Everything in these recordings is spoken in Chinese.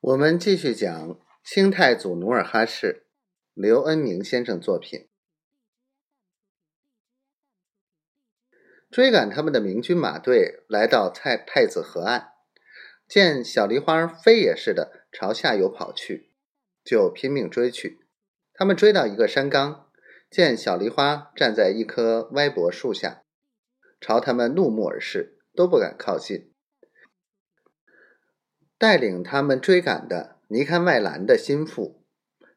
我们继续讲清太祖努尔哈赤，刘恩明先生作品。追赶他们的明军马队来到太太子河岸，见小梨花飞也似的朝下游跑去，就拼命追去。他们追到一个山岗，见小梨花站在一棵歪脖树下，朝他们怒目而视，都不敢靠近。带领他们追赶的尼堪外兰的心腹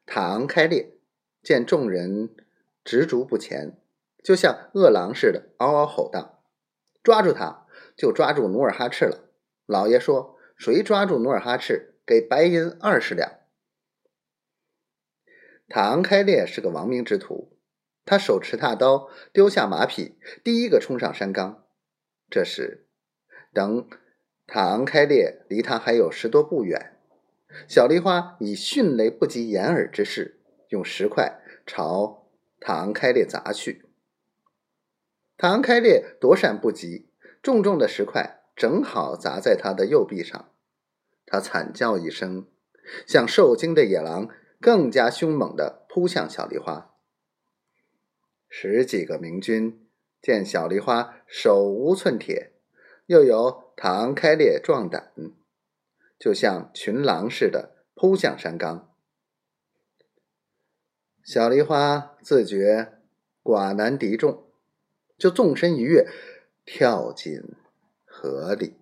塔昂开烈，见众人执着不前，就像饿狼似的，嗷嗷吼道：“抓住他，就抓住努尔哈赤了！”老爷说：“谁抓住努尔哈赤，给白银二十两。”塔昂开烈是个亡命之徒，他手持大刀，丢下马匹，第一个冲上山岗。这时，等。塔昂开烈离他还有十多步远，小梨花以迅雷不及掩耳之势，用石块朝塔昂开烈砸去。塔昂开烈躲闪不及，重重的石块正好砸在他的右臂上，他惨叫一声，像受惊的野狼，更加凶猛地扑向小梨花。十几个明军见小梨花手无寸铁。又有膛开裂壮胆，就像群狼似的扑向山冈。小梨花自觉寡难敌众，就纵身一跃，跳进河里。